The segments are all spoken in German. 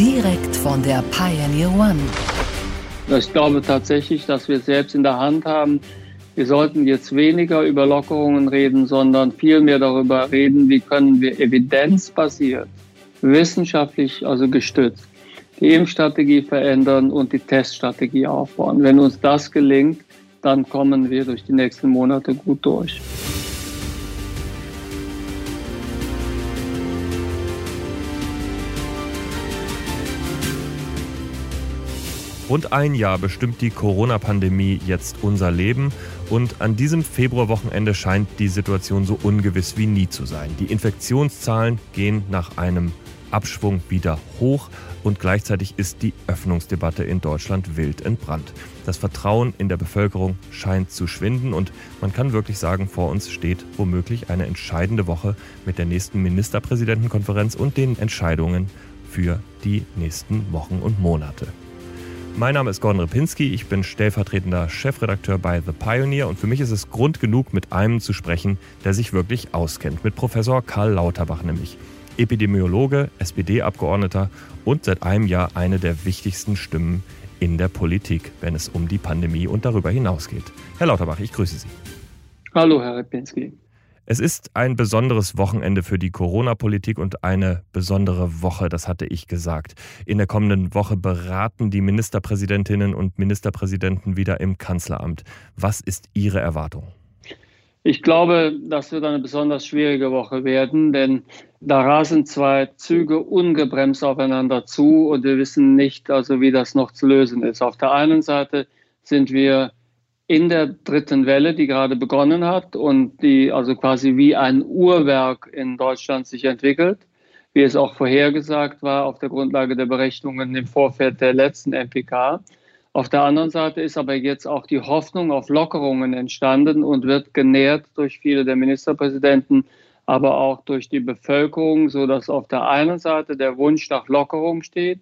direkt von der Pioneer One. Ich glaube tatsächlich, dass wir es selbst in der Hand haben. Wir sollten jetzt weniger über Lockerungen reden, sondern vielmehr darüber reden, wie können wir evidenzbasiert, wissenschaftlich also gestützt, die Impfstrategie verändern und die Teststrategie aufbauen. Wenn uns das gelingt, dann kommen wir durch die nächsten Monate gut durch. Rund ein Jahr bestimmt die Corona-Pandemie jetzt unser Leben und an diesem Februarwochenende scheint die Situation so ungewiss wie nie zu sein. Die Infektionszahlen gehen nach einem Abschwung wieder hoch und gleichzeitig ist die Öffnungsdebatte in Deutschland wild entbrannt. Das Vertrauen in der Bevölkerung scheint zu schwinden und man kann wirklich sagen, vor uns steht womöglich eine entscheidende Woche mit der nächsten Ministerpräsidentenkonferenz und den Entscheidungen für die nächsten Wochen und Monate. Mein Name ist Gordon Ripinski, ich bin stellvertretender Chefredakteur bei The Pioneer und für mich ist es Grund genug, mit einem zu sprechen, der sich wirklich auskennt, mit Professor Karl Lauterbach nämlich. Epidemiologe, SPD-Abgeordneter und seit einem Jahr eine der wichtigsten Stimmen in der Politik, wenn es um die Pandemie und darüber hinaus geht. Herr Lauterbach, ich grüße Sie. Hallo, Herr Ripinski. Es ist ein besonderes Wochenende für die Corona-Politik und eine besondere Woche, das hatte ich gesagt. In der kommenden Woche beraten die Ministerpräsidentinnen und Ministerpräsidenten wieder im Kanzleramt. Was ist Ihre Erwartung? Ich glaube, das wird eine besonders schwierige Woche werden, denn da rasen zwei Züge ungebremst aufeinander zu und wir wissen nicht, also wie das noch zu lösen ist. Auf der einen Seite sind wir in der dritten Welle, die gerade begonnen hat und die also quasi wie ein Uhrwerk in Deutschland sich entwickelt, wie es auch vorhergesagt war auf der Grundlage der Berechnungen im Vorfeld der letzten MPK. Auf der anderen Seite ist aber jetzt auch die Hoffnung auf Lockerungen entstanden und wird genährt durch viele der Ministerpräsidenten, aber auch durch die Bevölkerung, so dass auf der einen Seite der Wunsch nach Lockerung steht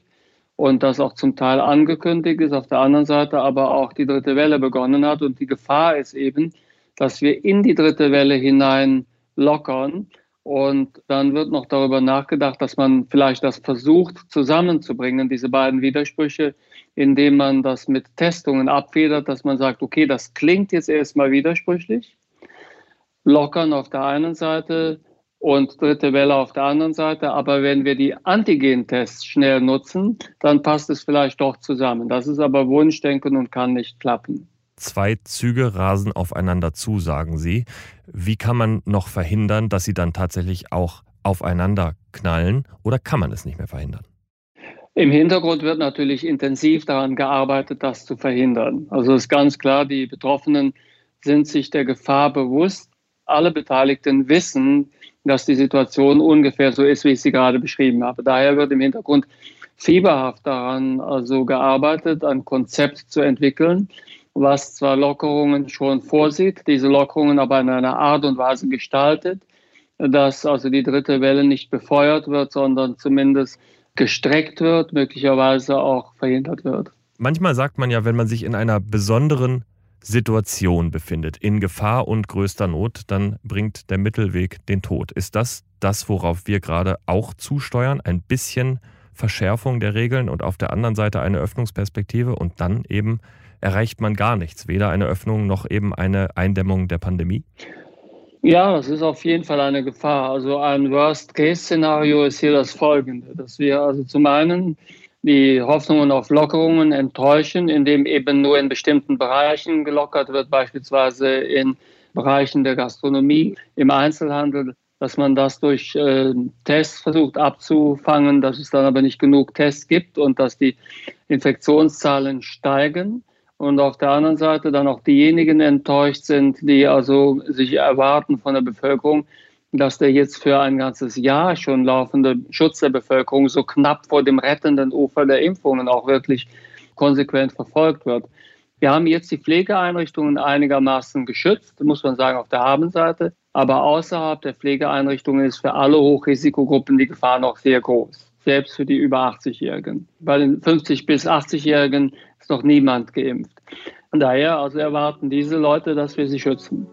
und das auch zum Teil angekündigt ist, auf der anderen Seite aber auch die dritte Welle begonnen hat. Und die Gefahr ist eben, dass wir in die dritte Welle hinein lockern. Und dann wird noch darüber nachgedacht, dass man vielleicht das versucht zusammenzubringen, diese beiden Widersprüche, indem man das mit Testungen abfedert, dass man sagt, okay, das klingt jetzt erstmal widersprüchlich. Lockern auf der einen Seite, und dritte Welle auf der anderen Seite. Aber wenn wir die Antigen-Tests schnell nutzen, dann passt es vielleicht doch zusammen. Das ist aber Wunschdenken und kann nicht klappen. Zwei Züge rasen aufeinander zu, sagen Sie. Wie kann man noch verhindern, dass sie dann tatsächlich auch aufeinander knallen oder kann man es nicht mehr verhindern? Im Hintergrund wird natürlich intensiv daran gearbeitet, das zu verhindern. Also ist ganz klar, die Betroffenen sind sich der Gefahr bewusst. Alle Beteiligten wissen, dass die Situation ungefähr so ist, wie ich sie gerade beschrieben habe. Daher wird im Hintergrund fieberhaft daran also gearbeitet, ein Konzept zu entwickeln, was zwar Lockerungen schon vorsieht, diese Lockerungen aber in einer Art und Weise gestaltet, dass also die dritte Welle nicht befeuert wird, sondern zumindest gestreckt wird, möglicherweise auch verhindert wird. Manchmal sagt man ja, wenn man sich in einer besonderen Situation befindet, in Gefahr und größter Not, dann bringt der Mittelweg den Tod. Ist das das, worauf wir gerade auch zusteuern? Ein bisschen Verschärfung der Regeln und auf der anderen Seite eine Öffnungsperspektive und dann eben erreicht man gar nichts, weder eine Öffnung noch eben eine Eindämmung der Pandemie? Ja, das ist auf jeden Fall eine Gefahr. Also ein Worst-Case-Szenario ist hier das folgende, dass wir also zum einen die Hoffnungen auf Lockerungen enttäuschen, indem eben nur in bestimmten Bereichen gelockert wird, beispielsweise in Bereichen der Gastronomie, im Einzelhandel, dass man das durch äh, Tests versucht abzufangen, dass es dann aber nicht genug Tests gibt und dass die Infektionszahlen steigen. Und auf der anderen Seite dann auch diejenigen enttäuscht sind, die also sich erwarten von der Bevölkerung, dass der jetzt für ein ganzes Jahr schon laufende Schutz der Bevölkerung so knapp vor dem rettenden Ufer der Impfungen auch wirklich konsequent verfolgt wird. Wir haben jetzt die Pflegeeinrichtungen einigermaßen geschützt, muss man sagen, auf der Habenseite. Aber außerhalb der Pflegeeinrichtungen ist für alle Hochrisikogruppen die Gefahr noch sehr groß, selbst für die über 80-Jährigen. Bei den 50- bis 80-Jährigen ist noch niemand geimpft. Von daher also erwarten diese Leute, dass wir sie schützen.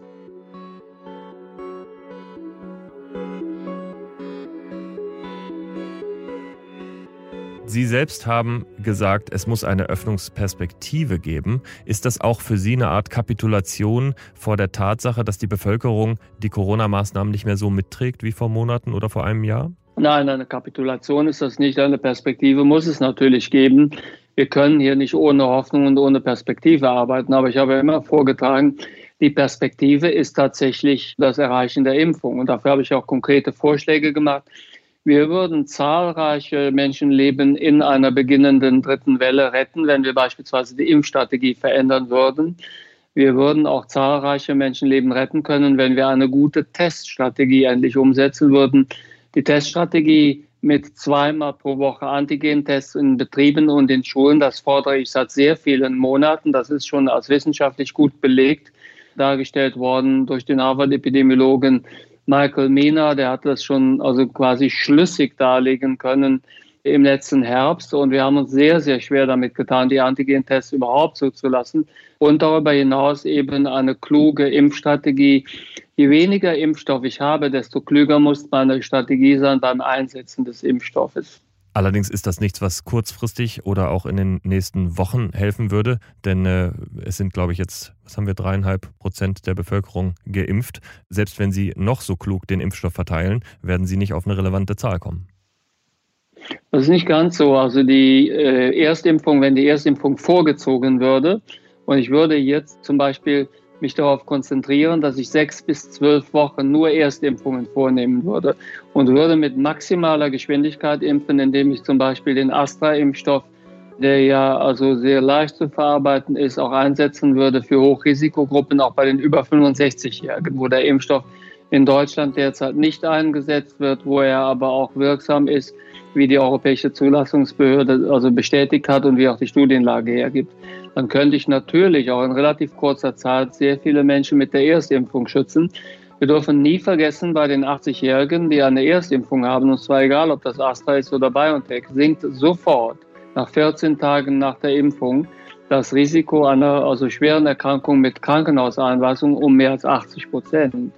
Sie selbst haben gesagt, es muss eine Öffnungsperspektive geben. Ist das auch für Sie eine Art Kapitulation vor der Tatsache, dass die Bevölkerung die Corona-Maßnahmen nicht mehr so mitträgt wie vor Monaten oder vor einem Jahr? Nein, eine Kapitulation ist das nicht. Eine Perspektive muss es natürlich geben. Wir können hier nicht ohne Hoffnung und ohne Perspektive arbeiten. Aber ich habe immer vorgetragen, die Perspektive ist tatsächlich das Erreichen der Impfung. Und dafür habe ich auch konkrete Vorschläge gemacht. Wir würden zahlreiche Menschenleben in einer beginnenden dritten Welle retten, wenn wir beispielsweise die Impfstrategie verändern würden. Wir würden auch zahlreiche Menschenleben retten können, wenn wir eine gute Teststrategie endlich umsetzen würden. Die Teststrategie mit zweimal pro Woche Antigentests in Betrieben und in Schulen, das fordere ich seit sehr vielen Monaten. Das ist schon als wissenschaftlich gut belegt dargestellt worden durch den Harvard-Epidemiologen Michael Mina, der hat das schon also quasi schlüssig darlegen können im letzten Herbst. Und wir haben uns sehr, sehr schwer damit getan, die Antigentests überhaupt zuzulassen. Und darüber hinaus eben eine kluge Impfstrategie. Je weniger Impfstoff ich habe, desto klüger muss meine Strategie sein beim Einsetzen des Impfstoffes. Allerdings ist das nichts, was kurzfristig oder auch in den nächsten Wochen helfen würde, denn äh, es sind, glaube ich, jetzt, was haben wir, dreieinhalb Prozent der Bevölkerung geimpft. Selbst wenn Sie noch so klug den Impfstoff verteilen, werden Sie nicht auf eine relevante Zahl kommen. Das ist nicht ganz so. Also die äh, Erstimpfung, wenn die Erstimpfung vorgezogen würde und ich würde jetzt zum Beispiel mich darauf konzentrieren, dass ich sechs bis zwölf Wochen nur Erstimpfungen vornehmen würde und würde mit maximaler Geschwindigkeit impfen, indem ich zum Beispiel den Astra-Impfstoff, der ja also sehr leicht zu verarbeiten ist, auch einsetzen würde für Hochrisikogruppen, auch bei den über 65-Jährigen, wo der Impfstoff in Deutschland derzeit nicht eingesetzt wird, wo er aber auch wirksam ist, wie die Europäische Zulassungsbehörde also bestätigt hat und wie auch die Studienlage hergibt dann könnte ich natürlich auch in relativ kurzer Zeit sehr viele Menschen mit der Erstimpfung schützen. Wir dürfen nie vergessen, bei den 80-Jährigen, die eine Erstimpfung haben, und zwar egal, ob das Astra ist oder BioNTech, sinkt sofort nach 14 Tagen nach der Impfung das Risiko einer also schweren Erkrankung mit Krankenhauseinweisung um mehr als 80 Prozent.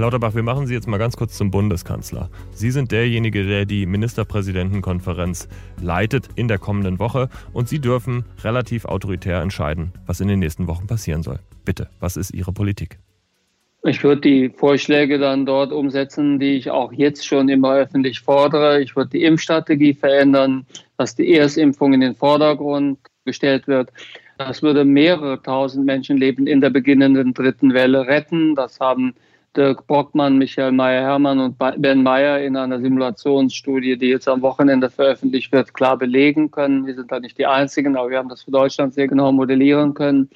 Herr Lauterbach, wir machen Sie jetzt mal ganz kurz zum Bundeskanzler. Sie sind derjenige, der die Ministerpräsidentenkonferenz leitet in der kommenden Woche und Sie dürfen relativ autoritär entscheiden, was in den nächsten Wochen passieren soll. Bitte, was ist Ihre Politik? Ich würde die Vorschläge dann dort umsetzen, die ich auch jetzt schon immer öffentlich fordere. Ich würde die Impfstrategie verändern, dass die Erstimpfung in den Vordergrund gestellt wird. Das würde mehrere tausend Menschenleben in der beginnenden dritten Welle retten. Das haben Dirk Brockmann, Michael Meyer-Hermann und Ben Meyer in einer Simulationsstudie, die jetzt am Wochenende veröffentlicht wird, klar belegen können. Wir sind da nicht die Einzigen, aber wir haben das für Deutschland sehr genau modellieren können.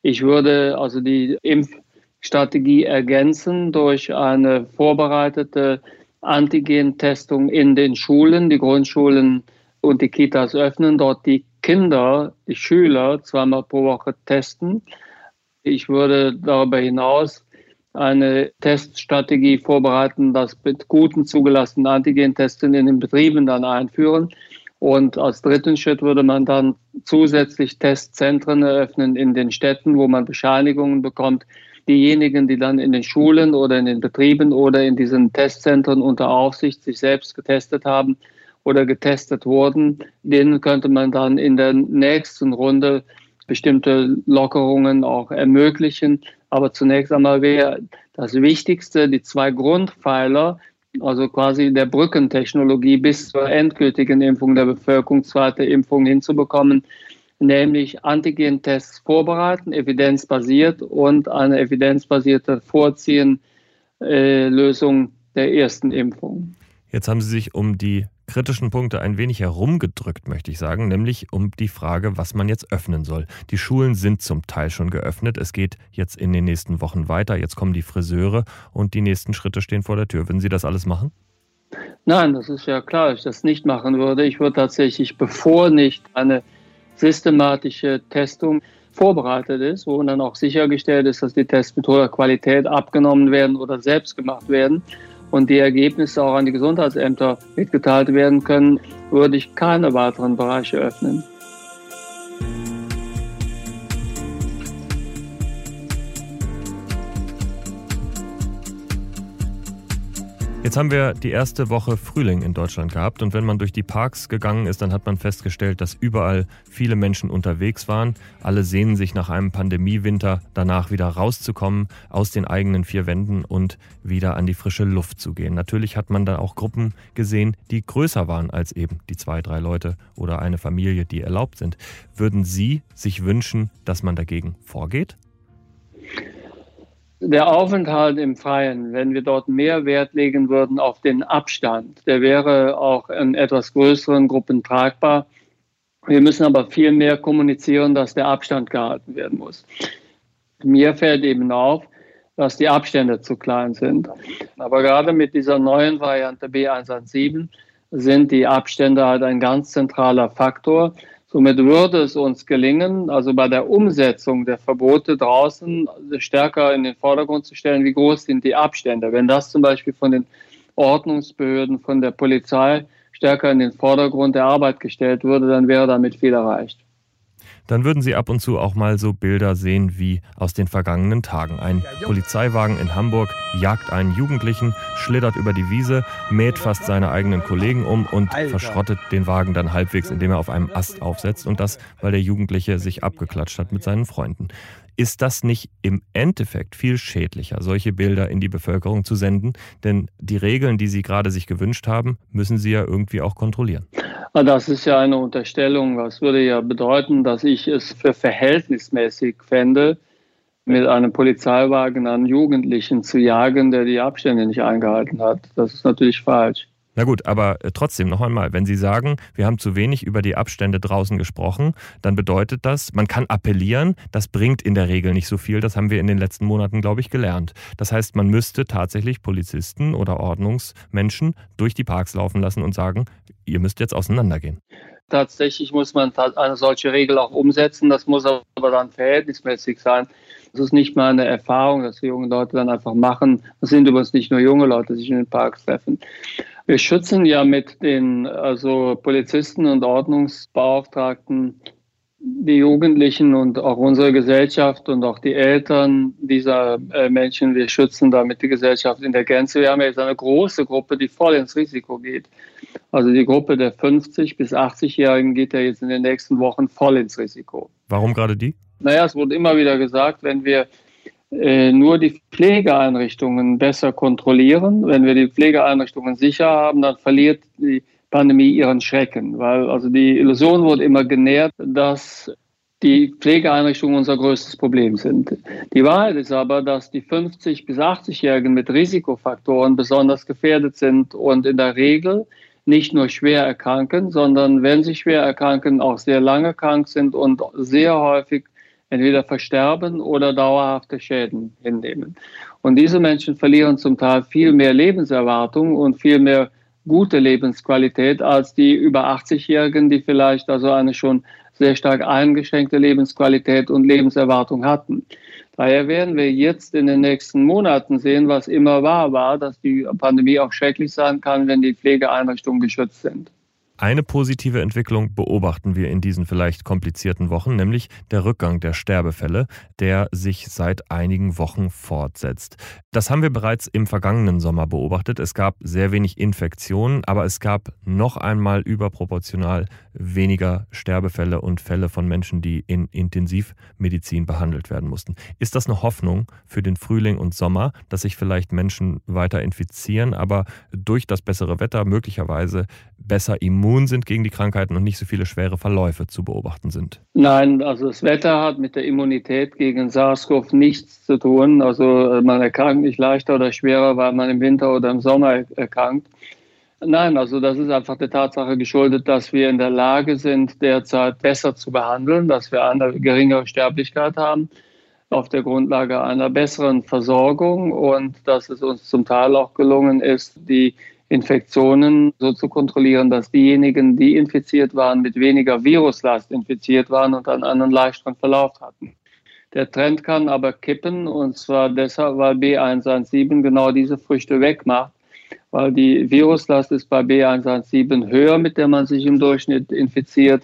Ich würde also die Impfstrategie ergänzen durch eine vorbereitete Antigen-Testung in den Schulen, die Grundschulen und die Kitas öffnen, dort die Kinder, die Schüler zweimal pro Woche testen. Ich würde darüber hinaus eine Teststrategie vorbereiten, das mit guten zugelassenen Antigentesten in den Betrieben dann einführen. Und als dritten Schritt würde man dann zusätzlich Testzentren eröffnen in den Städten, wo man Bescheinigungen bekommt. Diejenigen, die dann in den Schulen oder in den Betrieben oder in diesen Testzentren unter Aufsicht sich selbst getestet haben oder getestet wurden, denen könnte man dann in der nächsten Runde bestimmte Lockerungen auch ermöglichen. Aber zunächst einmal wäre das Wichtigste, die zwei Grundpfeiler, also quasi der Brückentechnologie bis zur endgültigen Impfung der Bevölkerung, zweite Impfung hinzubekommen. nämlich Antigen-Tests vorbereiten, evidenzbasiert und eine evidenzbasierte Vorziehen äh, der ersten Impfung. Jetzt haben Sie sich um die kritischen Punkte ein wenig herumgedrückt, möchte ich sagen, nämlich um die Frage, was man jetzt öffnen soll. Die Schulen sind zum Teil schon geöffnet. Es geht jetzt in den nächsten Wochen weiter. Jetzt kommen die Friseure und die nächsten Schritte stehen vor der Tür. Würden Sie das alles machen? Nein, das ist ja klar, ich das nicht machen würde. Ich würde tatsächlich, bevor nicht eine systematische Testung vorbereitet ist, wo dann auch sichergestellt ist, dass die Tests mit hoher Qualität abgenommen werden oder selbst gemacht werden und die Ergebnisse auch an die Gesundheitsämter mitgeteilt werden können, würde ich keine weiteren Bereiche öffnen. Jetzt haben wir die erste Woche Frühling in Deutschland gehabt und wenn man durch die Parks gegangen ist, dann hat man festgestellt, dass überall viele Menschen unterwegs waren. Alle sehnen sich nach einem Pandemiewinter danach wieder rauszukommen aus den eigenen vier Wänden und wieder an die frische Luft zu gehen. Natürlich hat man da auch Gruppen gesehen, die größer waren als eben die zwei, drei Leute oder eine Familie, die erlaubt sind. Würden Sie sich wünschen, dass man dagegen vorgeht? Der Aufenthalt im Freien, wenn wir dort mehr Wert legen würden auf den Abstand, der wäre auch in etwas größeren Gruppen tragbar. Wir müssen aber viel mehr kommunizieren, dass der Abstand gehalten werden muss. Mir fällt eben auf, dass die Abstände zu klein sind. Aber gerade mit dieser neuen Variante B117 sind die Abstände halt ein ganz zentraler Faktor. Somit würde es uns gelingen, also bei der Umsetzung der Verbote draußen stärker in den Vordergrund zu stellen, wie groß sind die Abstände. Wenn das zum Beispiel von den Ordnungsbehörden, von der Polizei stärker in den Vordergrund der Arbeit gestellt würde, dann wäre damit viel erreicht dann würden Sie ab und zu auch mal so Bilder sehen wie aus den vergangenen Tagen. Ein Polizeiwagen in Hamburg jagt einen Jugendlichen, schlittert über die Wiese, mäht fast seine eigenen Kollegen um und verschrottet den Wagen dann halbwegs, indem er auf einem Ast aufsetzt. Und das, weil der Jugendliche sich abgeklatscht hat mit seinen Freunden. Ist das nicht im Endeffekt viel schädlicher, solche Bilder in die Bevölkerung zu senden? Denn die Regeln, die Sie gerade sich gewünscht haben, müssen Sie ja irgendwie auch kontrollieren. Das ist ja eine Unterstellung. Das würde ja bedeuten, dass ich es für verhältnismäßig fände, mit einem Polizeiwagen einen Jugendlichen zu jagen, der die Abstände nicht eingehalten hat. Das ist natürlich falsch. Na gut, aber äh, trotzdem noch einmal, wenn Sie sagen, wir haben zu wenig über die Abstände draußen gesprochen, dann bedeutet das, man kann appellieren, das bringt in der Regel nicht so viel, das haben wir in den letzten Monaten, glaube ich, gelernt. Das heißt, man müsste tatsächlich Polizisten oder Ordnungsmenschen durch die Parks laufen lassen und sagen, ihr müsst jetzt auseinandergehen. Tatsächlich muss man eine solche Regel auch umsetzen, das muss aber dann verhältnismäßig sein. Das ist nicht mal eine Erfahrung, dass die jungen Leute dann einfach machen. Das sind übrigens nicht nur junge Leute, die sich in den Parks treffen. Wir schützen ja mit den also Polizisten und Ordnungsbeauftragten die Jugendlichen und auch unsere Gesellschaft und auch die Eltern dieser äh, Menschen. Wir schützen damit die Gesellschaft in der Gänze. Wir haben jetzt eine große Gruppe, die voll ins Risiko geht. Also die Gruppe der 50 bis 80-Jährigen geht ja jetzt in den nächsten Wochen voll ins Risiko. Warum gerade die? Naja, es wurde immer wieder gesagt, wenn wir äh, nur die Pflegeeinrichtungen besser kontrollieren. Wenn wir die Pflegeeinrichtungen sicher haben, dann verliert die Pandemie ihren Schrecken, weil also die Illusion wurde immer genährt, dass die Pflegeeinrichtungen unser größtes Problem sind. Die Wahrheit ist aber, dass die 50 bis 80-Jährigen mit Risikofaktoren besonders gefährdet sind und in der Regel nicht nur schwer erkranken, sondern wenn sie schwer erkranken, auch sehr lange krank sind und sehr häufig entweder versterben oder dauerhafte Schäden hinnehmen. Und diese Menschen verlieren zum Teil viel mehr Lebenserwartung und viel mehr gute Lebensqualität als die über 80-Jährigen, die vielleicht also eine schon sehr stark eingeschränkte Lebensqualität und Lebenserwartung hatten. Daher werden wir jetzt in den nächsten Monaten sehen, was immer wahr war, dass die Pandemie auch schrecklich sein kann, wenn die Pflegeeinrichtungen geschützt sind. Eine positive Entwicklung beobachten wir in diesen vielleicht komplizierten Wochen, nämlich der Rückgang der Sterbefälle, der sich seit einigen Wochen fortsetzt. Das haben wir bereits im vergangenen Sommer beobachtet. Es gab sehr wenig Infektionen, aber es gab noch einmal überproportional weniger Sterbefälle und Fälle von Menschen, die in Intensivmedizin behandelt werden mussten. Ist das eine Hoffnung für den Frühling und Sommer, dass sich vielleicht Menschen weiter infizieren, aber durch das bessere Wetter möglicherweise besser immun immun sind gegen die Krankheiten und nicht so viele schwere Verläufe zu beobachten sind. Nein, also das Wetter hat mit der Immunität gegen SARS-CoV nichts zu tun. Also äh, man erkrankt nicht leichter oder schwerer, weil man im Winter oder im Sommer erkrankt. Nein, also das ist einfach der Tatsache geschuldet, dass wir in der Lage sind, derzeit besser zu behandeln, dass wir eine geringere Sterblichkeit haben auf der Grundlage einer besseren Versorgung und dass es uns zum Teil auch gelungen ist, die Infektionen so zu kontrollieren, dass diejenigen, die infiziert waren, mit weniger Viruslast infiziert waren und einen anderen leichteren Verlauf hatten. Der Trend kann aber kippen und zwar deshalb, weil B117 genau diese Früchte wegmacht, weil die Viruslast ist bei B117 höher, mit der man sich im Durchschnitt infiziert.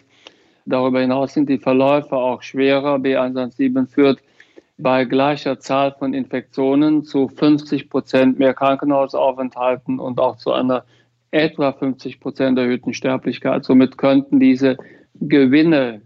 Darüber hinaus sind die Verläufe auch schwerer. B117 führt bei gleicher Zahl von Infektionen zu 50 Prozent mehr Krankenhausaufenthalten und auch zu einer etwa 50 Prozent erhöhten Sterblichkeit. Somit könnten diese Gewinne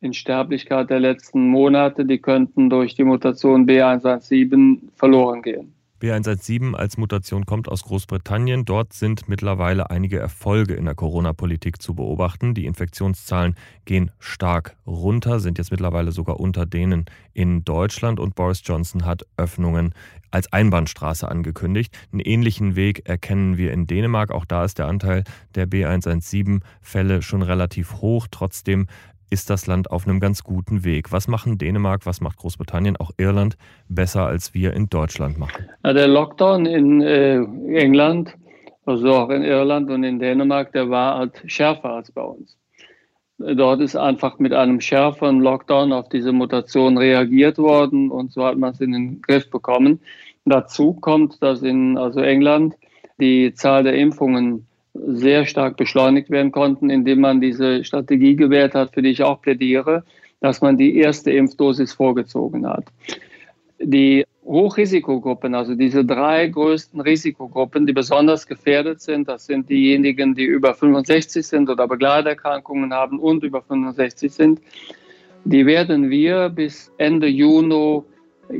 in Sterblichkeit der letzten Monate, die könnten durch die Mutation B117 verloren gehen. B117 als Mutation kommt aus Großbritannien. Dort sind mittlerweile einige Erfolge in der Corona-Politik zu beobachten. Die Infektionszahlen gehen stark runter, sind jetzt mittlerweile sogar unter denen in Deutschland. Und Boris Johnson hat Öffnungen als Einbahnstraße angekündigt. Einen ähnlichen Weg erkennen wir in Dänemark. Auch da ist der Anteil der B117-Fälle schon relativ hoch. Trotzdem ist das Land auf einem ganz guten Weg. Was machen Dänemark, was macht Großbritannien, auch Irland besser, als wir in Deutschland machen? Der Lockdown in äh, England, also auch in Irland und in Dänemark, der war halt schärfer als bei uns. Dort ist einfach mit einem schärferen Lockdown auf diese Mutation reagiert worden und so hat man es in den Griff bekommen. Dazu kommt, dass in also England die Zahl der Impfungen sehr stark beschleunigt werden konnten, indem man diese Strategie gewählt hat, für die ich auch plädiere, dass man die erste Impfdosis vorgezogen hat. Die Hochrisikogruppen, also diese drei größten Risikogruppen, die besonders gefährdet sind, das sind diejenigen, die über 65 sind oder Begleiterkrankungen haben und über 65 sind, die werden wir bis Ende Juni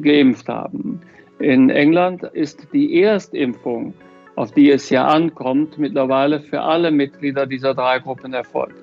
geimpft haben. In England ist die Erstimpfung auf die es ja ankommt, mittlerweile für alle Mitglieder dieser drei Gruppen erfolgt.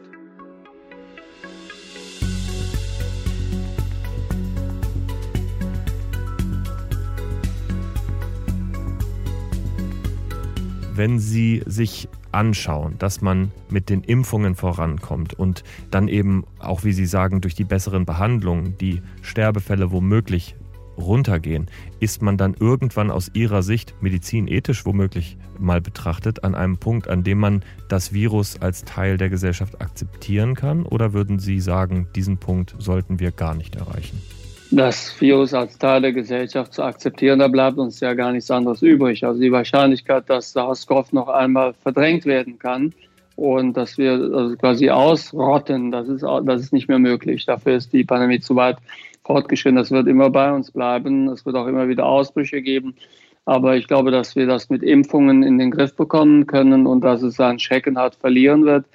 Wenn Sie sich anschauen, dass man mit den Impfungen vorankommt und dann eben auch, wie Sie sagen, durch die besseren Behandlungen die Sterbefälle womöglich runtergehen, ist man dann irgendwann aus Ihrer Sicht medizinethisch womöglich mal betrachtet an einem Punkt, an dem man das Virus als Teil der Gesellschaft akzeptieren kann? Oder würden Sie sagen, diesen Punkt sollten wir gar nicht erreichen? Das Virus als Teil der Gesellschaft zu akzeptieren, da bleibt uns ja gar nichts anderes übrig. Also die Wahrscheinlichkeit, dass SARS-CoV noch einmal verdrängt werden kann und dass wir also quasi ausrotten, das ist, das ist nicht mehr möglich. Dafür ist die Pandemie zu weit fortgeschritten. Das wird immer bei uns bleiben. Es wird auch immer wieder Ausbrüche geben. Aber ich glaube, dass wir das mit Impfungen in den Griff bekommen können und dass es seinen Schrecken hat verlieren wird.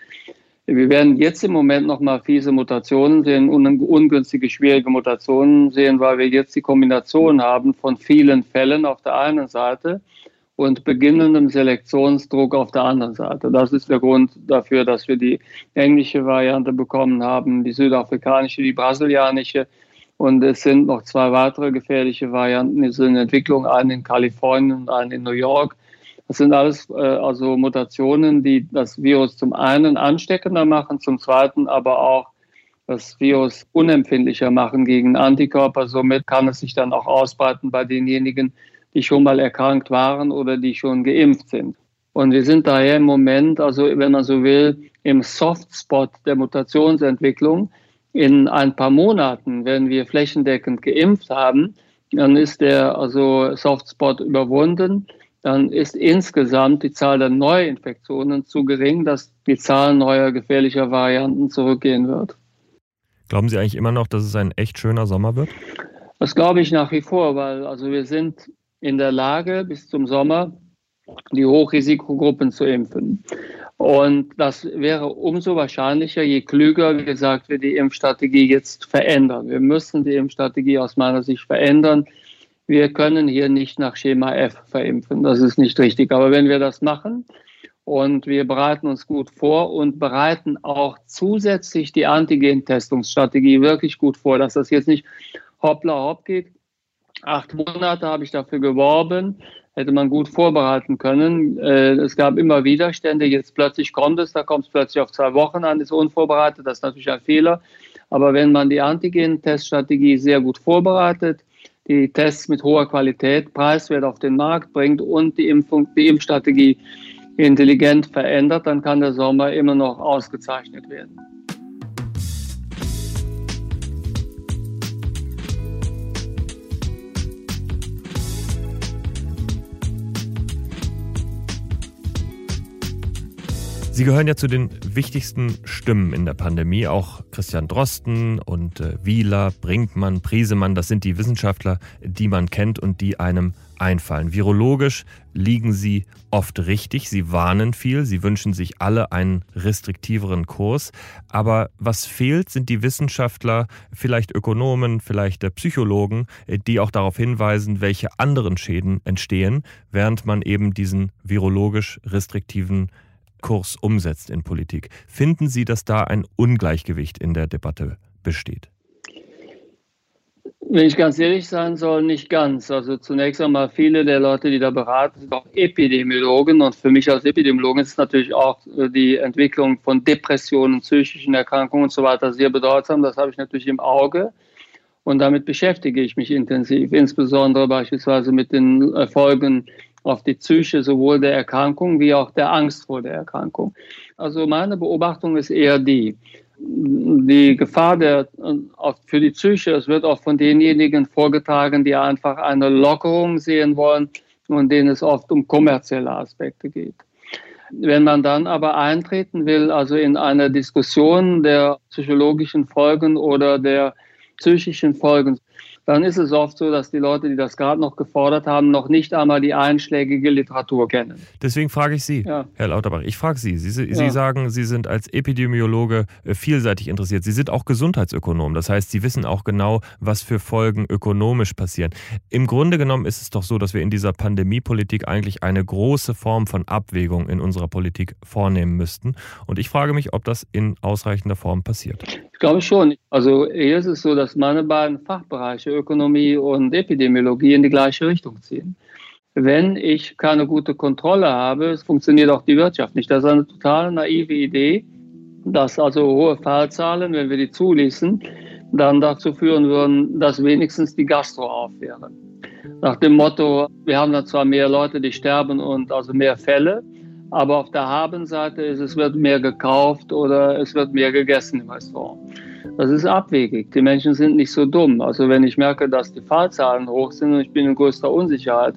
Wir werden jetzt im Moment noch mal fiese Mutationen sehen, ungünstige, schwierige Mutationen sehen, weil wir jetzt die Kombination haben von vielen Fällen auf der einen Seite und beginnendem Selektionsdruck auf der anderen Seite. Das ist der Grund dafür, dass wir die englische Variante bekommen haben, die südafrikanische, die brasilianische und es sind noch zwei weitere gefährliche Varianten, in Entwicklung, eine in Kalifornien und eine in New York. Das sind alles äh, also Mutationen, die das Virus zum einen ansteckender machen, zum zweiten aber auch das Virus unempfindlicher machen gegen Antikörper. Somit kann es sich dann auch ausbreiten bei denjenigen, die schon mal erkrankt waren oder die schon geimpft sind. Und wir sind daher im Moment, also wenn man so will, im Softspot der Mutationsentwicklung in ein paar Monaten, wenn wir flächendeckend geimpft haben, dann ist der also Softspot überwunden. Dann ist insgesamt die Zahl der Neuinfektionen zu gering, dass die Zahl neuer gefährlicher Varianten zurückgehen wird. Glauben Sie eigentlich immer noch, dass es ein echt schöner Sommer wird? Das glaube ich nach wie vor, weil also wir sind in der Lage, bis zum Sommer die Hochrisikogruppen zu impfen. Und das wäre umso wahrscheinlicher, je klüger gesagt wir die Impfstrategie jetzt verändern. Wir müssen die Impfstrategie aus meiner Sicht verändern. Wir können hier nicht nach Schema F verimpfen. Das ist nicht richtig. Aber wenn wir das machen Und wir bereiten uns gut vor und bereiten auch zusätzlich die Antigen-Testungsstrategie wirklich gut vor, dass das jetzt nicht hoppla hopp geht. Acht Monate habe ich dafür geworben, hätte man gut vorbereiten können. Äh, es gab immer Widerstände, jetzt plötzlich kommt es, da kommt es plötzlich auf zwei Wochen an, ist unvorbereitet, das ist natürlich ein Fehler. Aber wenn man die Antigen-Teststrategie sehr gut vorbereitet, die Tests mit hoher Qualität, preiswert auf den Markt bringt und die, Impfung, die Impfstrategie intelligent verändert, dann kann der Sommer immer noch ausgezeichnet werden. Sie gehören ja zu den wichtigsten Stimmen in der Pandemie. Auch Christian Drosten und äh, Wieler, Brinkmann, Priesemann, das sind die Wissenschaftler, die man kennt und die einem einfallen. Virologisch liegen sie oft richtig, sie warnen viel, sie wünschen sich alle einen restriktiveren Kurs. Aber was fehlt, sind die Wissenschaftler, vielleicht Ökonomen, vielleicht Psychologen, die auch darauf hinweisen, welche anderen Schäden entstehen, während man eben diesen virologisch restriktiven Kurs umsetzt in Politik. Finden Sie, dass da ein Ungleichgewicht in der Debatte besteht? Wenn ich ganz ehrlich sein soll, nicht ganz. Also zunächst einmal viele der Leute, die da beraten, sind auch Epidemiologen. Und für mich als Epidemiologen ist natürlich auch äh, die Entwicklung von Depressionen, psychischen Erkrankungen und so weiter sehr bedeutsam. Das habe ich natürlich im Auge. Und damit beschäftige ich mich intensiv, insbesondere beispielsweise mit den Folgen auf die Psyche sowohl der Erkrankung wie auch der Angst vor der Erkrankung. Also meine Beobachtung ist eher die, die Gefahr der, für die Psyche, es wird auch von denjenigen vorgetragen, die einfach eine Lockerung sehen wollen und denen es oft um kommerzielle Aspekte geht. Wenn man dann aber eintreten will, also in eine Diskussion der psychologischen Folgen oder der psychischen Folgen, dann ist es oft so, dass die Leute, die das gerade noch gefordert haben, noch nicht einmal die einschlägige Literatur kennen. Deswegen frage ich Sie, ja. Herr Lauterbach, ich frage Sie. Sie, Sie ja. sagen, Sie sind als Epidemiologe äh, vielseitig interessiert. Sie sind auch Gesundheitsökonom. Das heißt, Sie wissen auch genau, was für Folgen ökonomisch passieren. Im Grunde genommen ist es doch so, dass wir in dieser Pandemiepolitik eigentlich eine große Form von Abwägung in unserer Politik vornehmen müssten. Und ich frage mich, ob das in ausreichender Form passiert. Ich glaube schon. Also hier ist es so, dass meine beiden Fachbereiche Ökonomie und Epidemiologie in die gleiche Richtung ziehen. Wenn ich keine gute Kontrolle habe, funktioniert auch die Wirtschaft nicht. Das ist eine total naive Idee, dass also hohe Fallzahlen, wenn wir die zuließen, dann dazu führen würden, dass wenigstens die Gastro auf wäre. Nach dem Motto, wir haben dann zwar mehr Leute, die sterben und also mehr Fälle, aber auf der Habenseite ist es wird mehr gekauft oder es wird mehr gegessen im Restaurant. Das ist abwegig. Die Menschen sind nicht so dumm. Also wenn ich merke, dass die Fallzahlen hoch sind und ich bin in größter Unsicherheit,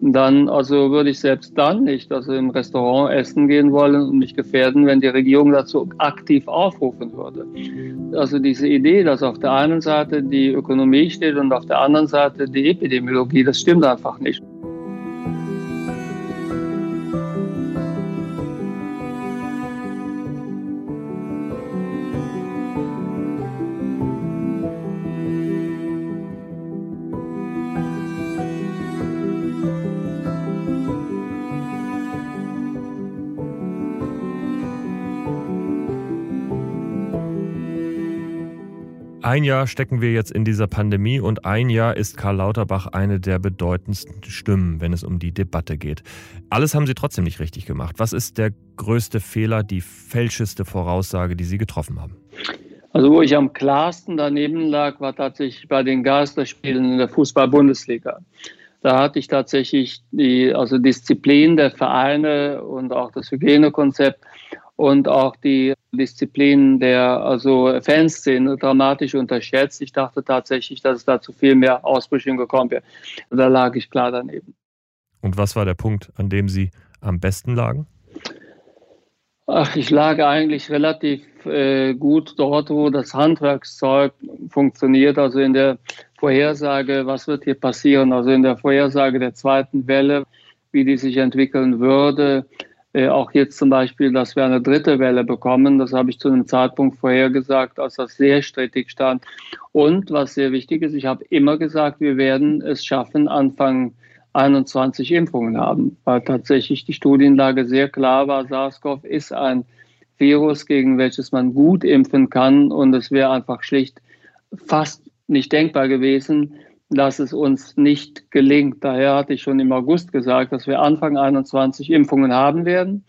dann also würde ich selbst dann nicht also im Restaurant essen gehen wollen und mich gefährden, wenn die Regierung dazu aktiv aufrufen würde. Also diese Idee, dass auf der einen Seite die Ökonomie steht und auf der anderen Seite die Epidemiologie, das stimmt einfach nicht. Ein Jahr stecken wir jetzt in dieser Pandemie und ein Jahr ist Karl Lauterbach eine der bedeutendsten Stimmen, wenn es um die Debatte geht. Alles haben Sie trotzdem nicht richtig gemacht. Was ist der größte Fehler, die fälscheste Voraussage, die Sie getroffen haben? Also wo ich am klarsten daneben lag, war tatsächlich bei den Geisterspielen in der Fußball-Bundesliga. Da hatte ich tatsächlich die also Disziplin der Vereine und auch das Hygienekonzept und auch die Disziplin der also Fanszene dramatisch unterschätzt. Ich dachte tatsächlich, dass es da zu viel mehr Ausbrüchen gekommen wäre. Da lag ich klar daneben. Und was war der Punkt, an dem Sie am besten lagen? Ach, ich lag eigentlich relativ äh, gut dort, wo das Handwerkszeug funktioniert, also in der Vorhersage, was wird hier passieren, also in der Vorhersage der zweiten Welle, wie die sich entwickeln würde, äh, auch jetzt zum Beispiel, dass wir eine dritte Welle bekommen. Das habe ich zu einem Zeitpunkt vorhergesagt, als das sehr strittig stand. Und was sehr wichtig ist, ich habe immer gesagt, wir werden es schaffen, Anfang 21 Impfungen haben, weil tatsächlich die Studienlage sehr klar war, SARS-CoV ist ein Virus, gegen welches man gut impfen kann und es wäre einfach schlicht fast nicht denkbar gewesen, dass es uns nicht gelingt. Daher hatte ich schon im August gesagt, dass wir Anfang 21 Impfungen haben werden,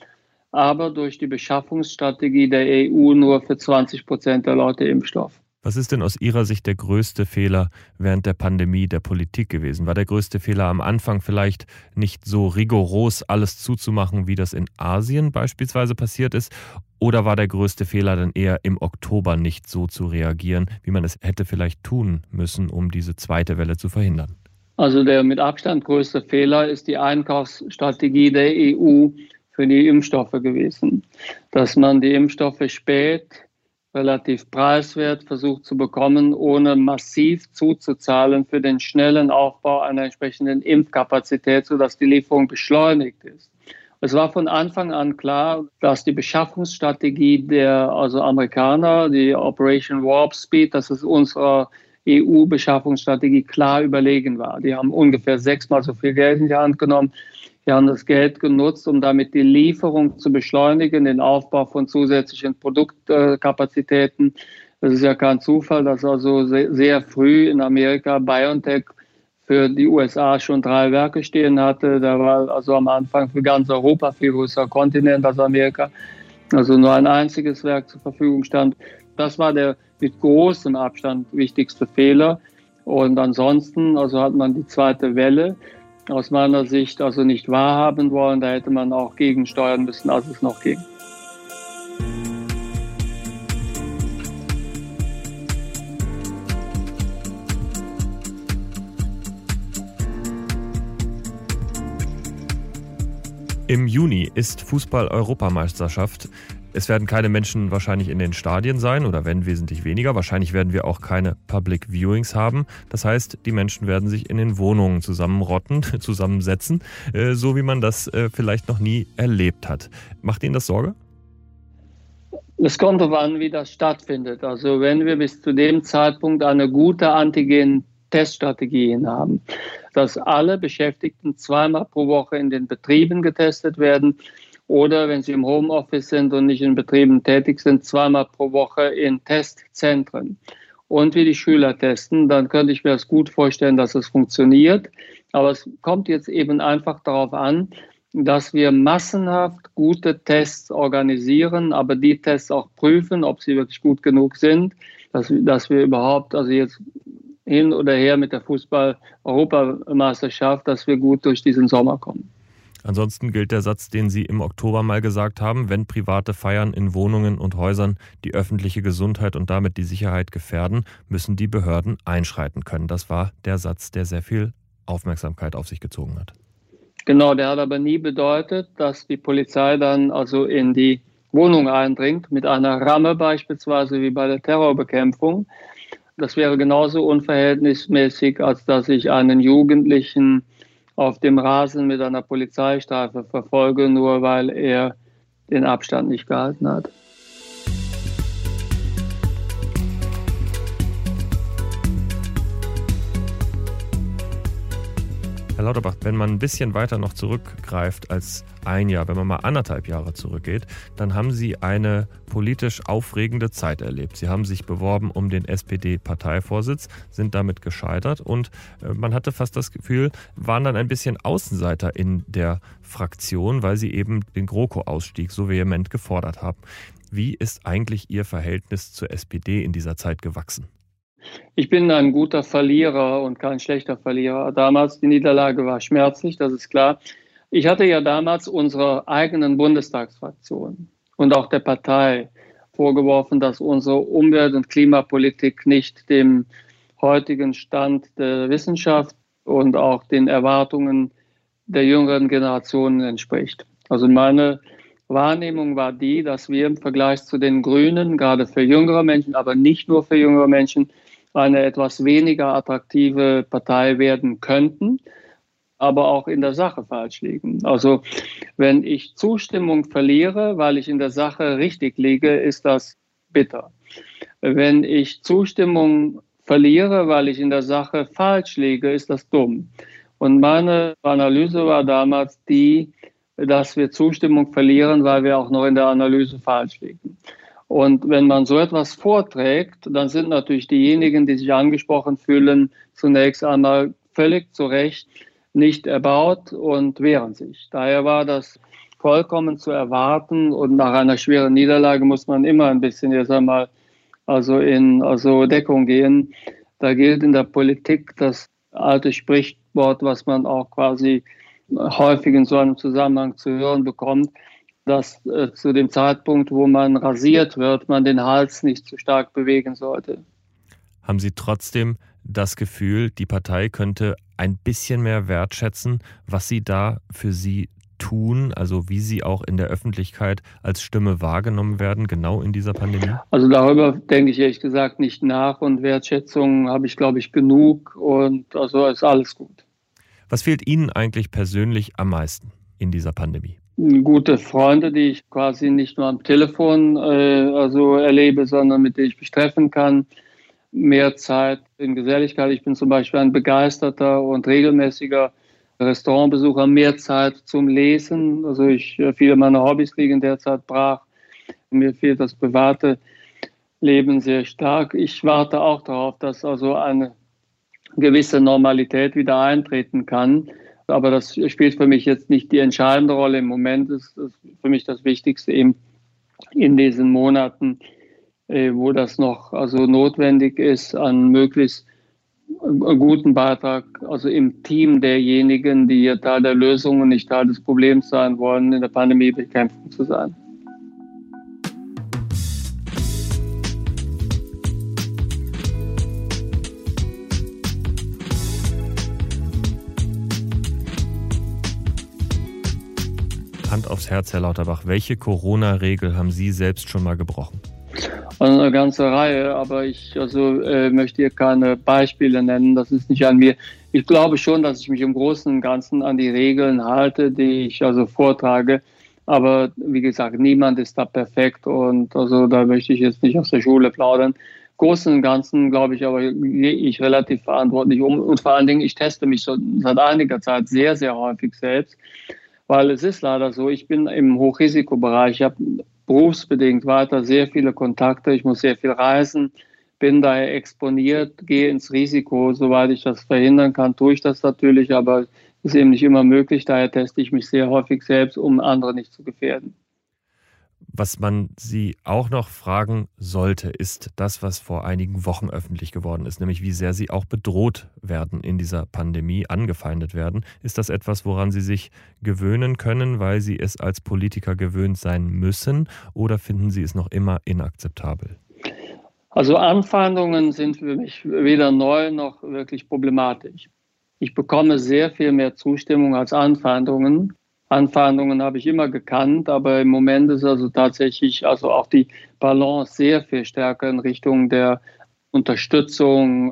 aber durch die Beschaffungsstrategie der EU nur für 20 Prozent der Leute Impfstoff. Was ist denn aus Ihrer Sicht der größte Fehler während der Pandemie der Politik gewesen? War der größte Fehler am Anfang vielleicht nicht so rigoros alles zuzumachen, wie das in Asien beispielsweise passiert ist? Oder war der größte Fehler dann eher im Oktober nicht so zu reagieren, wie man es hätte vielleicht tun müssen, um diese zweite Welle zu verhindern? Also der mit Abstand größte Fehler ist die Einkaufsstrategie der EU für die Impfstoffe gewesen. Dass man die Impfstoffe spät relativ preiswert versucht zu bekommen, ohne massiv zuzuzahlen für den schnellen Aufbau einer entsprechenden Impfkapazität, sodass die Lieferung beschleunigt ist. Es war von Anfang an klar, dass die Beschaffungsstrategie der also Amerikaner, die Operation Warp Speed, dass es unserer EU-Beschaffungsstrategie klar überlegen war. Die haben ungefähr sechsmal so viel Geld in die Hand genommen wir haben das Geld genutzt, um damit die Lieferung zu beschleunigen, den Aufbau von zusätzlichen Produktkapazitäten. Es ist ja kein Zufall, dass also sehr früh in Amerika BioNTech für die USA schon drei Werke stehen hatte. Da war also am Anfang für ganz Europa, viel größer Kontinent als Amerika, also nur ein einziges Werk zur Verfügung stand. Das war der mit großem Abstand wichtigste Fehler. Und ansonsten, also hat man die zweite Welle aus meiner Sicht also nicht wahrhaben wollen. Da hätte man auch gegensteuern müssen, als es noch ging. Im Juni ist Fußball-Europameisterschaft. Es werden keine Menschen wahrscheinlich in den Stadien sein oder wenn wesentlich weniger. Wahrscheinlich werden wir auch keine Public Viewings haben. Das heißt, die Menschen werden sich in den Wohnungen zusammenrotten, zusammensetzen, äh, so wie man das äh, vielleicht noch nie erlebt hat. Macht Ihnen das Sorge? Es kommt darauf an, wie das stattfindet. Also wenn wir bis zu dem Zeitpunkt eine gute Antigen-Teststrategie haben, dass alle Beschäftigten zweimal pro Woche in den Betrieben getestet werden, oder wenn sie im Homeoffice sind und nicht in Betrieben tätig sind, zweimal pro Woche in Testzentren und wie die Schüler testen, dann könnte ich mir das gut vorstellen, dass es funktioniert. Aber es kommt jetzt eben einfach darauf an, dass wir massenhaft gute Tests organisieren, aber die Tests auch prüfen, ob sie wirklich gut genug sind, dass, dass wir überhaupt, also jetzt hin oder her mit der Fußball-Europameisterschaft, dass wir gut durch diesen Sommer kommen. Ansonsten gilt der Satz, den Sie im Oktober mal gesagt haben, wenn private Feiern in Wohnungen und Häusern die öffentliche Gesundheit und damit die Sicherheit gefährden, müssen die Behörden einschreiten können. Das war der Satz, der sehr viel Aufmerksamkeit auf sich gezogen hat. Genau, der hat aber nie bedeutet, dass die Polizei dann also in die Wohnung eindringt, mit einer Ramme beispielsweise wie bei der Terrorbekämpfung. Das wäre genauso unverhältnismäßig, als dass ich einen Jugendlichen auf dem Rasen mit einer Polizeistreife verfolge, nur weil er den Abstand nicht gehalten hat. Herr Lauterbach, wenn man ein bisschen weiter noch zurückgreift als ein Jahr, wenn man mal anderthalb Jahre zurückgeht, dann haben Sie eine politisch aufregende Zeit erlebt. Sie haben sich beworben um den SPD-Parteivorsitz, sind damit gescheitert und äh, man hatte fast das Gefühl, waren dann ein bisschen Außenseiter in der Fraktion, weil Sie eben den GroKo-Ausstieg so vehement gefordert haben. Wie ist eigentlich Ihr Verhältnis zur SPD in dieser Zeit gewachsen? Ich bin ein guter Verlierer und kein schlechter Verlierer. Damals die Niederlage war schmerzlich, das ist klar. Ich hatte ja damals unserer eigenen Bundestagsfraktion und auch der Partei vorgeworfen, dass unsere Umwelt- und Klimapolitik nicht dem heutigen Stand der Wissenschaft und auch den Erwartungen der jüngeren Generationen entspricht. Also meine Wahrnehmung war die, dass wir im Vergleich zu den Grünen, gerade für jüngere Menschen, aber nicht nur für jüngere Menschen, eine etwas weniger attraktive Partei werden könnten, aber auch in der Sache falsch liegen. Also wenn ich Zustimmung verliere, weil ich in der Sache richtig liege, ist das bitter. Wenn ich Zustimmung verliere, weil ich in der Sache falsch liege, ist das dumm. Und meine Analyse war damals die, dass wir Zustimmung verlieren, weil wir auch noch in der Analyse falsch liegen. Und wenn man so etwas vorträgt, dann sind natürlich diejenigen, die sich angesprochen fühlen, zunächst einmal völlig zu Recht nicht erbaut und wehren sich. Daher war das vollkommen zu erwarten und nach einer schweren Niederlage muss man immer ein bisschen jetzt einmal also in also Deckung gehen. Da gilt in der Politik das alte Sprichwort, was man auch quasi häufig in so einem Zusammenhang zu hören bekommt, dass äh, zu dem Zeitpunkt, wo man rasiert wird, man den Hals nicht zu stark bewegen sollte. Haben Sie trotzdem das Gefühl, die Partei könnte ein bisschen mehr wertschätzen, was Sie da für Sie tun, also wie Sie auch in der Öffentlichkeit als Stimme wahrgenommen werden, genau in dieser Pandemie? Also darüber denke ich ehrlich gesagt nicht nach und Wertschätzung habe ich, glaube ich, genug und also ist alles gut. Was fehlt Ihnen eigentlich persönlich am meisten in dieser Pandemie? Gute Freunde, die ich quasi nicht nur am Telefon äh, also erlebe, sondern mit denen ich mich treffen kann. Mehr Zeit in Geselligkeit. Ich bin zum Beispiel ein begeisterter und regelmäßiger Restaurantbesucher. Mehr Zeit zum Lesen. Also ich, äh, viele meiner Hobbys liegen derzeit brach. Mir fehlt das private Leben sehr stark. Ich warte auch darauf, dass also eine gewisse Normalität wieder eintreten kann. Aber das spielt für mich jetzt nicht die entscheidende Rolle. Im Moment ist, ist für mich das Wichtigste eben in diesen Monaten, äh, wo das noch also notwendig ist, einen möglichst guten Beitrag, also im Team derjenigen, die hier Teil der Lösung und nicht Teil des Problems sein wollen, in der Pandemie bekämpfen zu sein. Hand aufs Herz, Herr Lauterbach, welche Corona-Regel haben Sie selbst schon mal gebrochen? Eine ganze Reihe, aber ich also, äh, möchte hier keine Beispiele nennen. Das ist nicht an mir. Ich glaube schon, dass ich mich im Großen und Ganzen an die Regeln halte, die ich also vortrage. Aber wie gesagt, niemand ist da perfekt und also da möchte ich jetzt nicht aus der Schule plaudern. Großen und Ganzen glaube ich aber gehe ich relativ verantwortlich um und vor allen Dingen ich teste mich schon seit einiger Zeit sehr sehr häufig selbst weil es ist leider so, ich bin im Hochrisikobereich, ich habe berufsbedingt weiter sehr viele Kontakte, ich muss sehr viel reisen, bin daher exponiert, gehe ins Risiko, soweit ich das verhindern kann, tue ich das natürlich, aber ist eben nicht immer möglich, daher teste ich mich sehr häufig selbst, um andere nicht zu gefährden. Was man Sie auch noch fragen sollte, ist das, was vor einigen Wochen öffentlich geworden ist, nämlich wie sehr Sie auch bedroht werden in dieser Pandemie, angefeindet werden. Ist das etwas, woran Sie sich gewöhnen können, weil Sie es als Politiker gewöhnt sein müssen, oder finden Sie es noch immer inakzeptabel? Also Anfeindungen sind für mich weder neu noch wirklich problematisch. Ich bekomme sehr viel mehr Zustimmung als Anfeindungen. Anfeindungen habe ich immer gekannt, aber im Moment ist also tatsächlich also auch die Balance sehr viel stärker in Richtung der Unterstützung.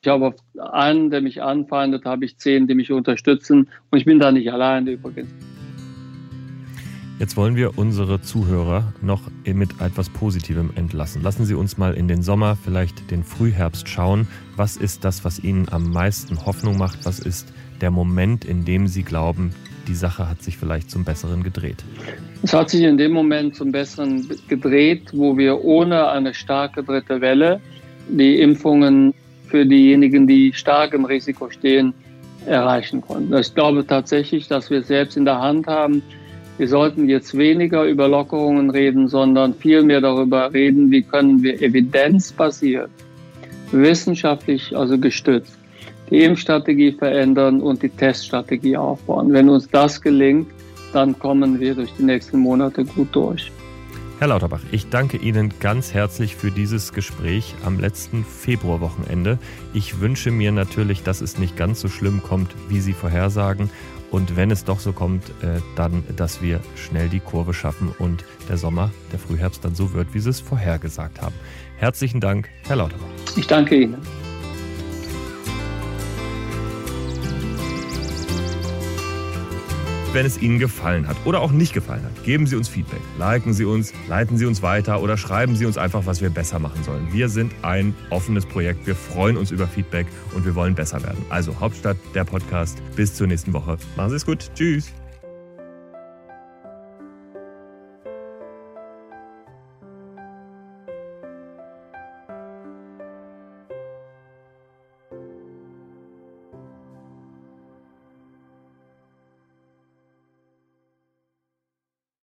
Ich habe auf einen, der mich anfeindet, habe ich zehn, die mich unterstützen und ich bin da nicht alleine übrigens. Jetzt wollen wir unsere Zuhörer noch mit etwas Positivem entlassen. Lassen Sie uns mal in den Sommer, vielleicht den Frühherbst schauen. Was ist das, was Ihnen am meisten Hoffnung macht? Was ist der Moment, in dem Sie glauben, die Sache hat sich vielleicht zum Besseren gedreht? Es hat sich in dem Moment zum Besseren gedreht, wo wir ohne eine starke dritte Welle die Impfungen für diejenigen, die stark im Risiko stehen, erreichen konnten. Ich glaube tatsächlich, dass wir es selbst in der Hand haben. Wir sollten jetzt weniger über Lockerungen reden, sondern vielmehr darüber reden, wie können wir evidenzbasiert, wissenschaftlich also gestützt, die Impfstrategie verändern und die Teststrategie aufbauen. Wenn uns das gelingt, dann kommen wir durch die nächsten Monate gut durch. Herr Lauterbach, ich danke Ihnen ganz herzlich für dieses Gespräch am letzten Februarwochenende. Ich wünsche mir natürlich, dass es nicht ganz so schlimm kommt, wie Sie vorhersagen. Und wenn es doch so kommt, äh, dann, dass wir schnell die Kurve schaffen und der Sommer, der Frühherbst dann so wird, wie Sie es vorhergesagt haben. Herzlichen Dank, Herr Lauterbach. Ich danke Ihnen. Wenn es Ihnen gefallen hat oder auch nicht gefallen hat, geben Sie uns Feedback. Liken Sie uns, leiten Sie uns weiter oder schreiben Sie uns einfach, was wir besser machen sollen. Wir sind ein offenes Projekt. Wir freuen uns über Feedback und wir wollen besser werden. Also Hauptstadt, der Podcast. Bis zur nächsten Woche. Machen Sie es gut. Tschüss.